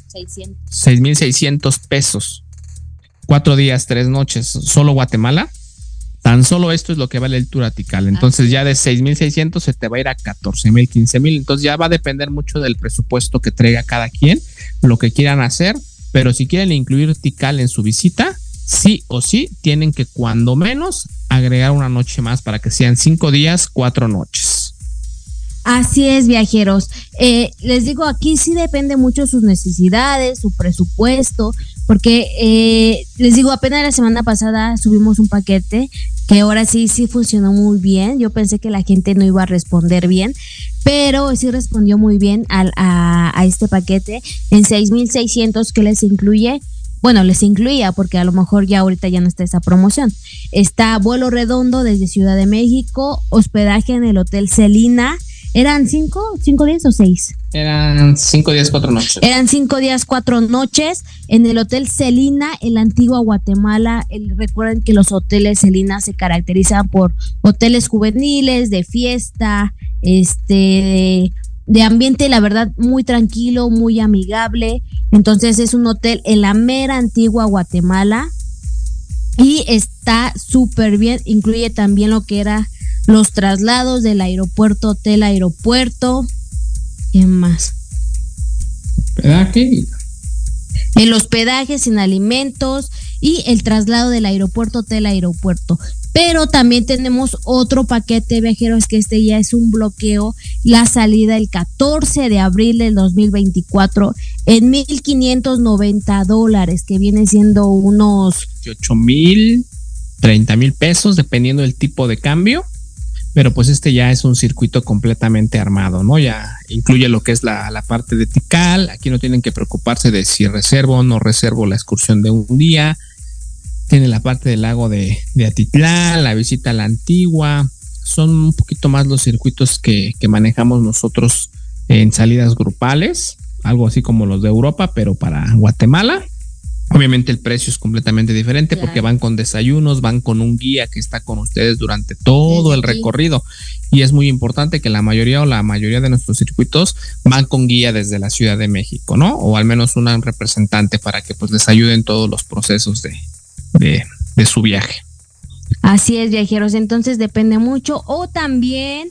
seis mil seiscientos pesos. Cuatro días, tres noches, solo Guatemala Tan solo esto es lo que vale el tour atical. Entonces ya de 6.600 se te va a ir a 14.000, 15.000. Entonces ya va a depender mucho del presupuesto que traiga cada quien, lo que quieran hacer. Pero si quieren incluir Tical en su visita, sí o sí tienen que cuando menos agregar una noche más para que sean cinco días, cuatro noches. Así es, viajeros. Eh, les digo, aquí sí depende mucho sus necesidades, su presupuesto, porque eh, les digo, apenas la semana pasada subimos un paquete que ahora sí, sí funcionó muy bien. Yo pensé que la gente no iba a responder bien, pero sí respondió muy bien a, a este paquete en 6.600 que les incluye. Bueno, les incluía porque a lo mejor ya ahorita ya no está esa promoción. Está vuelo redondo desde Ciudad de México, hospedaje en el Hotel Celina, ¿Eran cinco, cinco días o seis? Eran cinco días, cuatro noches. Eran cinco días, cuatro noches en el Hotel Celina, en la antigua Guatemala. recuerden que los hoteles Celina se caracterizan por hoteles juveniles, de fiesta, este, de ambiente, la verdad, muy tranquilo, muy amigable. Entonces es un hotel en la mera antigua Guatemala y está súper bien. Incluye también lo que era los traslados del aeropuerto, hotel, aeropuerto. ¿Qué más? Hospedaje. El hospedaje sin alimentos y el traslado del aeropuerto, hotel, aeropuerto. Pero también tenemos otro paquete viajeros que este ya es un bloqueo, la salida el 14 de abril del 2024 en 1.590 dólares, que viene siendo unos... 8 mil, 30 mil pesos, dependiendo del tipo de cambio. Pero pues este ya es un circuito completamente armado, ¿no? Ya incluye lo que es la, la parte de Tikal. Aquí no tienen que preocuparse de si reservo o no reservo la excursión de un día tiene la parte del lago de, Atitlán, la visita a la antigua. Son un poquito más los circuitos que, manejamos nosotros en salidas grupales, algo así como los de Europa, pero para Guatemala. Obviamente el precio es completamente diferente porque van con desayunos, van con un guía que está con ustedes durante todo el recorrido. Y es muy importante que la mayoría o la mayoría de nuestros circuitos van con guía desde la Ciudad de México, ¿no? O al menos un representante para que pues les ayuden todos los procesos de, de, su viaje. Así es, viajeros. Entonces depende mucho. O también,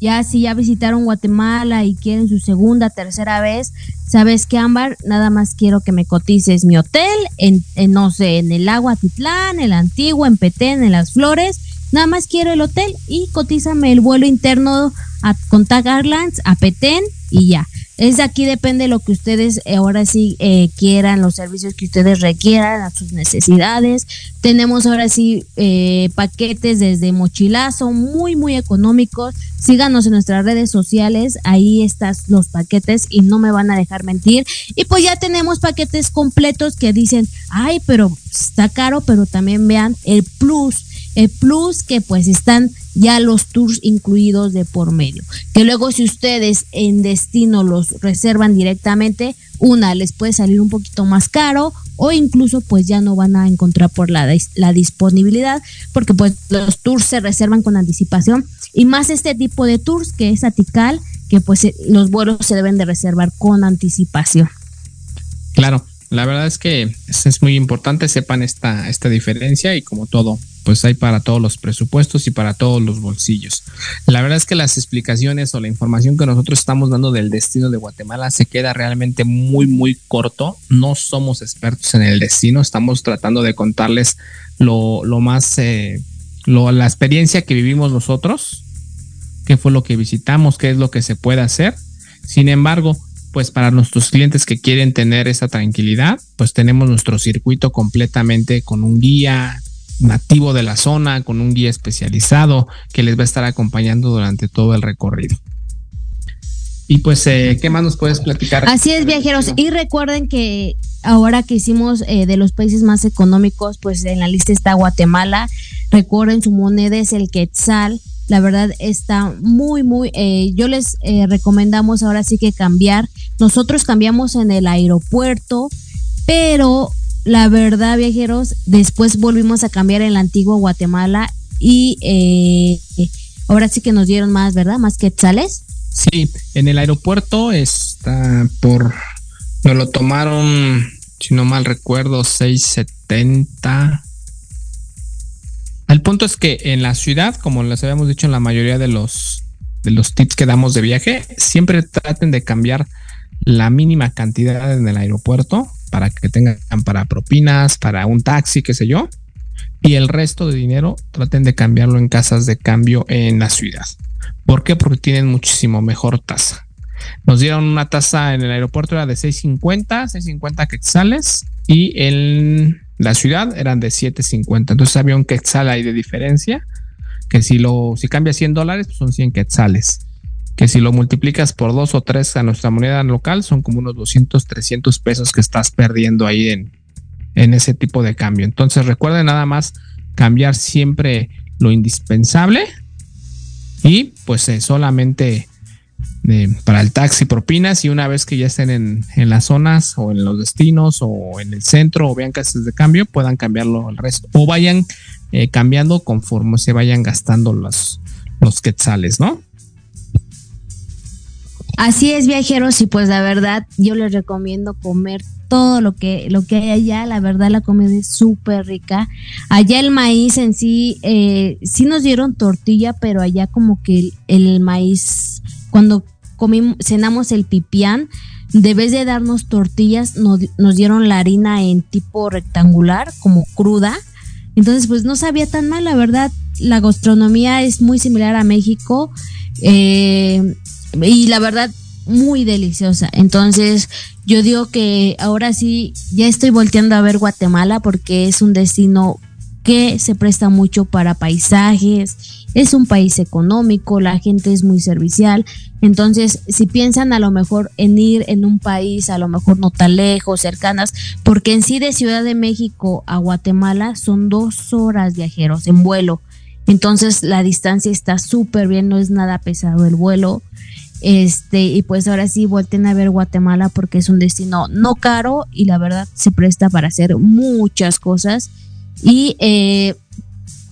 ya si ya visitaron Guatemala y quieren su segunda, tercera vez, sabes que Ámbar, nada más quiero que me cotices mi hotel en, no sé, en el Agua Titlán, el Antiguo, en Petén, en Las Flores. Nada más quiero el hotel y cotízame el vuelo interno a Contact Airlines, a Petén y ya. Es aquí depende de lo que ustedes eh, ahora sí eh, quieran, los servicios que ustedes requieran, a sus necesidades. Tenemos ahora sí eh, paquetes desde mochilazo, muy, muy económicos. Síganos en nuestras redes sociales, ahí están los paquetes y no me van a dejar mentir. Y pues ya tenemos paquetes completos que dicen, ay, pero está caro, pero también vean el plus el plus que pues están ya los tours incluidos de por medio. Que luego si ustedes en destino los reservan directamente, una les puede salir un poquito más caro o incluso pues ya no van a encontrar por la, la disponibilidad porque pues los tours se reservan con anticipación y más este tipo de tours que es atical que pues eh, los vuelos se deben de reservar con anticipación. Claro, la verdad es que es, muy importante, sepan esta, esta diferencia y como todo, pues hay para todos los presupuestos y para todos los bolsillos. La verdad es que las explicaciones o la información que nosotros estamos dando del destino de Guatemala se queda realmente muy, muy corto. No somos expertos en el destino, estamos tratando de contarles lo, más, eh, la experiencia que vivimos nosotros, qué fue lo que visitamos, qué es lo que se puede hacer. Sin embargo, pues para nuestros clientes que quieren tener esa tranquilidad, pues tenemos nuestro circuito completamente con un guía nativo de la zona, con un guía especializado que les va a estar acompañando durante todo el recorrido. Y pues, eh, ¿qué más nos puedes platicar? Así es, viajeros. Y recuerden que ahora que hicimos eh, de los países más económicos, pues en la lista está Guatemala. Recuerden, su moneda es el quetzal la verdad está muy, muy, eh, yo les eh, recomendamos ahora sí que cambiar. Nosotros cambiamos en el aeropuerto, pero la verdad, viajeros, después volvimos a cambiar en la antigua Guatemala y eh, ahora sí que nos dieron más, ¿verdad? Más quetzales. Sí, en el aeropuerto está por, nos lo tomaron, si no mal recuerdo, 670 el punto es que en la ciudad, como les habíamos dicho en la mayoría de los, de los tips que damos de viaje, siempre traten de cambiar la mínima cantidad en el aeropuerto para que tengan para propinas, para un taxi, qué sé yo. Y el resto de dinero traten de cambiarlo en casas de cambio en la ciudad. ¿Por qué? Porque tienen muchísimo mejor tasa. Nos dieron una tasa en el aeropuerto era de 6.50, 6.50 quetzales y en la ciudad eran de 7.50. Entonces había un quetzal ahí de diferencia, que si lo si cambia 100 dólares, pues son 100 quetzales. Que si lo multiplicas por dos o tres a nuestra moneda local, son como unos 200, 300 pesos que estás perdiendo ahí en, en ese tipo de cambio. Entonces recuerden nada más cambiar siempre lo indispensable y pues eh, solamente para el taxi propinas y una vez que ya estén en, en, las zonas o en los destinos o en el centro o vean casas de cambio, puedan cambiarlo al resto o vayan eh, cambiando conforme se vayan gastando los, los quetzales, ¿no? Así es, viajeros, y pues la verdad, yo les recomiendo comer todo lo que, lo que hay allá. La verdad, la comida es súper rica. Allá el maíz en sí, eh, sí nos dieron tortilla, pero allá como que el, maíz, cuando comimos, cenamos el pipián, de vez de darnos tortillas, nos, nos dieron la harina en tipo rectangular, como cruda. Entonces, pues no sabía tan mal, la verdad. La gastronomía es muy similar a México. Eh, y la verdad, muy deliciosa. Entonces, yo digo que ahora sí, ya estoy volteando a ver Guatemala porque es un destino que se presta mucho para paisajes, es un país económico, la gente es muy servicial, entonces si piensan a lo mejor en ir en un país a lo mejor no tan lejos, cercanas, porque en sí de Ciudad de México a Guatemala son dos horas viajeros en vuelo, entonces la distancia está súper bien, no es nada pesado el vuelo, este, y pues ahora sí volten a ver Guatemala porque es un destino no caro y la verdad se presta para hacer muchas cosas. Y eh,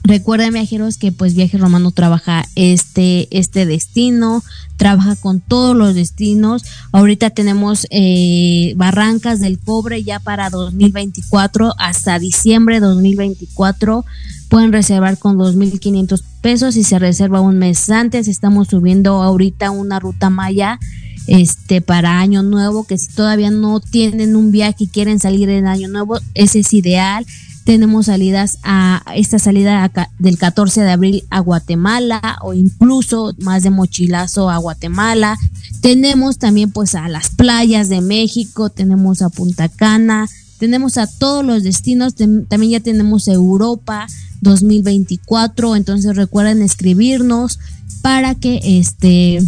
recuerden viajeros que pues Viaje Romano trabaja este, este destino, trabaja con todos los destinos. Ahorita tenemos eh, Barrancas del Cobre ya para 2024 hasta diciembre de 2024 pueden reservar con 2.500 pesos y se reserva un mes antes. Estamos subiendo ahorita una ruta maya este para año nuevo que si todavía no tienen un viaje y quieren salir en año nuevo ese es ideal tenemos salidas a esta salida del 14 de abril a Guatemala o incluso más de mochilazo a Guatemala tenemos también pues a las playas de México tenemos a Punta Cana tenemos a todos los destinos también ya tenemos Europa 2024. Entonces recuerden escribirnos para que este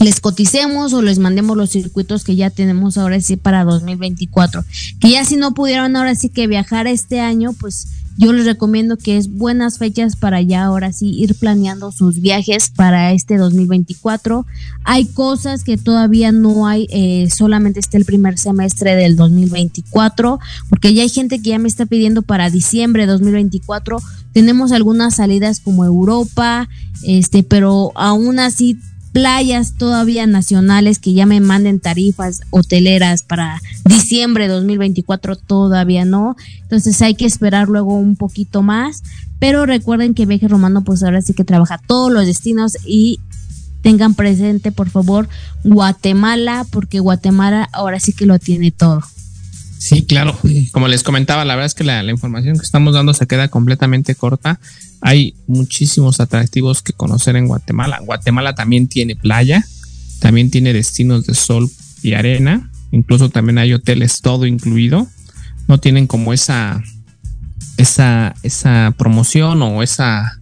les coticemos o les mandemos los circuitos que ya tenemos ahora sí para 2024. Que ya si no pudieron ahora sí que viajar este año, pues yo les recomiendo que es buenas fechas para ya ahora sí ir planeando sus viajes para este 2024. Hay cosas que todavía no hay, eh, solamente está el primer semestre del 2024, porque ya hay gente que ya me está pidiendo para diciembre de 2024. Tenemos algunas salidas como Europa, este, pero aún así playas todavía nacionales que ya me manden tarifas hoteleras para diciembre de 2024 todavía no. Entonces hay que esperar luego un poquito más. Pero recuerden que Viaje Romano pues ahora sí que trabaja todos los destinos y tengan presente por favor Guatemala porque Guatemala ahora sí que lo tiene todo. Sí, claro. Como les comentaba, la verdad es que la, la información que estamos dando se queda completamente corta hay muchísimos atractivos que conocer en Guatemala. Guatemala también tiene playa, también tiene destinos de sol y arena, incluso también hay hoteles todo incluido. No tienen como esa esa esa promoción o esa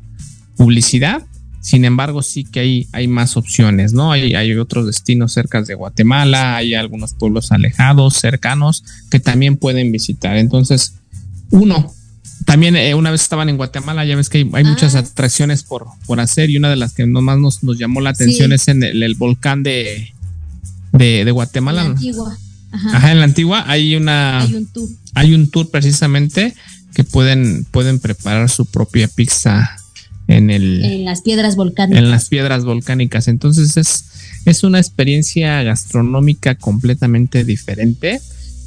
publicidad. Sin embargo, sí que hay, hay más opciones, ¿no? Hay, hay otros destinos cerca de Guatemala, hay algunos pueblos alejados, cercanos, que también pueden visitar. Entonces, uno, también eh, una vez estaban en Guatemala, ya ves que hay, muchas ah. atracciones por, por hacer y una de las que nomás nos, nos llamó la atención es en el, volcán de, de, Guatemala. En la antigua. Ajá. en la antigua hay una hay un tour. Hay un tour precisamente que pueden, pueden preparar su propia pizza en el en las piedras volcánicas. En las piedras volcánicas. Entonces es, es una experiencia gastronómica completamente diferente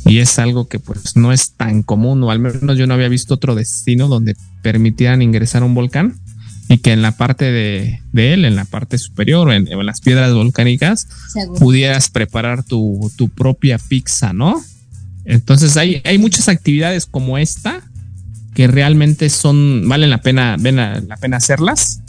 y es algo que pues no es tan común o al menos yo no había visto otro destino donde permitieran ingresar a un volcán y que en la parte de, él, en la parte superior o en, las piedras volcánicas, pudieras preparar tu, tu, propia pizza, ¿no? Entonces hay, hay muchas actividades como esta que realmente son, valen la pena, ven la pena hacerlas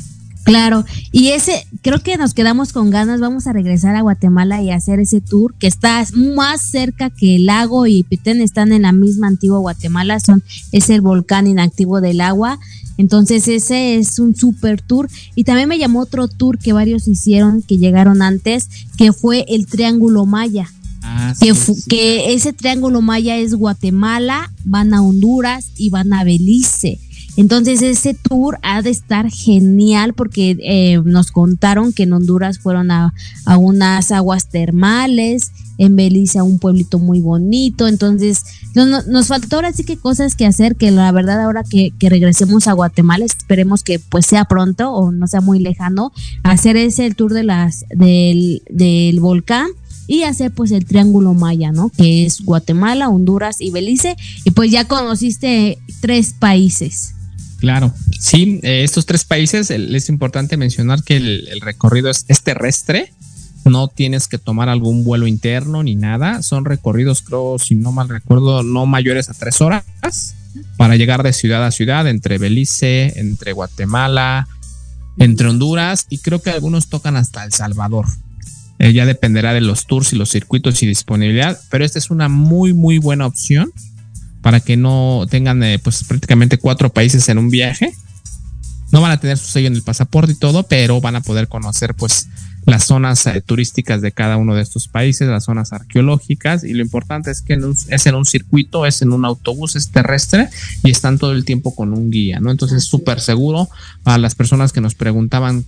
Claro, y ese, creo que nos quedamos con ganas, vamos a regresar a Guatemala y hacer ese tour que está más cerca que el lago y Petén están en la misma antigua Guatemala, son, es el volcán inactivo del agua, entonces ese es un super tour. Y también me llamó otro tour que varios hicieron, que llegaron antes, que fue el Triángulo Maya. Ah, que, que ese Triángulo Maya es Guatemala, van a Honduras y van a Belice Entonces ese tour ha de estar genial porque eh, nos contaron que en Honduras fueron a, unas aguas termales, en Belice a un pueblito muy bonito. Entonces nos faltó ahora sí que cosas que hacer, que la verdad ahora que, regresemos a Guatemala, esperemos que pues sea pronto o no sea muy lejano, hacer ese el tour de las, del, del volcán y hacer pues el triángulo maya, ¿no? Que es Guatemala, Honduras y Belice. Y pues ya conociste tres países. Claro, sí, eh, estos tres países es importante mencionar que el, recorrido es, terrestre, no tienes que tomar algún vuelo interno ni nada, son recorridos creo, si no mal recuerdo, no mayores a tres horas para llegar de ciudad a ciudad entre Belice, entre Guatemala, entre Honduras y creo que algunos tocan hasta El Salvador. Eh, ya dependerá de los tours y los circuitos y disponibilidad, pero esta es una muy, muy buena opción para que no tengan eh, pues prácticamente cuatro países en un viaje. No van a tener su sello en el pasaporte y todo, pero van a poder conocer pues las zonas eh, turísticas de cada uno de estos países, las zonas arqueológicas y lo importante es que es en un circuito, es en un autobús, es terrestre y están todo el tiempo con un guía, ¿no? Entonces es súper seguro para las personas que nos preguntaban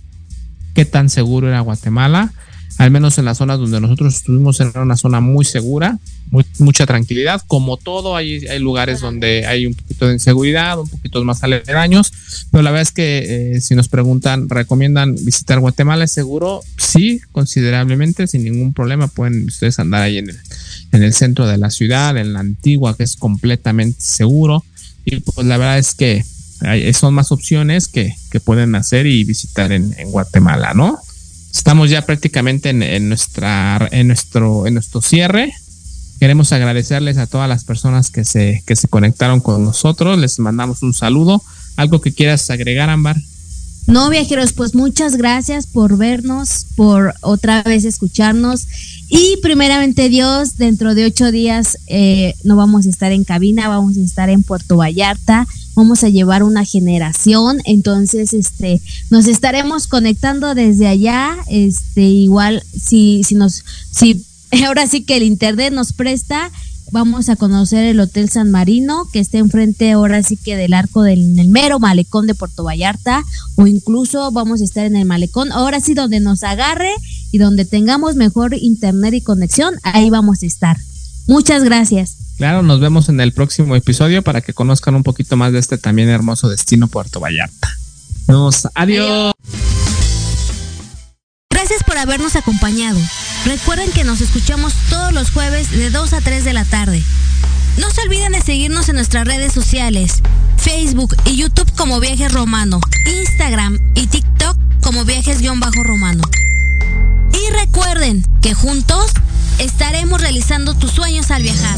qué tan seguro era Guatemala al menos en las zonas donde nosotros estuvimos, era una zona muy segura, mucha tranquilidad. Como todo, hay, hay lugares donde hay un poquito de inseguridad, un poquito más aledaños, pero la verdad es que eh, si nos preguntan, ¿recomiendan visitar Guatemala? ¿Es seguro? Sí, considerablemente, sin ningún problema. Pueden ustedes andar ahí en el, en el centro de la ciudad, en la antigua, que es completamente seguro. Y pues la verdad es que son más opciones que, que pueden hacer y visitar en, en Guatemala, ¿no? Estamos ya prácticamente en, nuestra, en, nuestro, en nuestro cierre. Queremos agradecerles a todas las personas que se, que se conectaron con nosotros. Les mandamos un saludo. ¿Algo que quieras agregar, Ámbar? No, viajeros, pues muchas gracias por vernos, por otra vez escucharnos. Y primeramente Dios, dentro de ocho días eh, no vamos a estar en cabina, vamos a estar en Puerto Vallarta vamos a llevar una generación, entonces este nos estaremos conectando desde allá, este igual si si nos si ahora sí que el internet nos presta vamos a conocer el Hotel San Marino, que está enfrente ahora sí que del arco del mero malecón de Puerto Vallarta, o incluso vamos a estar en el malecón, ahora sí donde nos agarre y donde tengamos mejor internet y conexión, ahí vamos a estar. Muchas gracias. Claro, nos vemos en el próximo episodio para que conozcan un poquito más de este también hermoso destino Puerto Vallarta. Nos adiós. Gracias por habernos acompañado. Recuerden que nos escuchamos todos los jueves de 2 a 3 de la tarde. No se olviden de seguirnos en nuestras redes sociales, Facebook y YouTube como Viajes Romano, Instagram y TikTok como Viajes-Romano. Y recuerden que juntos estaremos realizando tus sueños al viajar.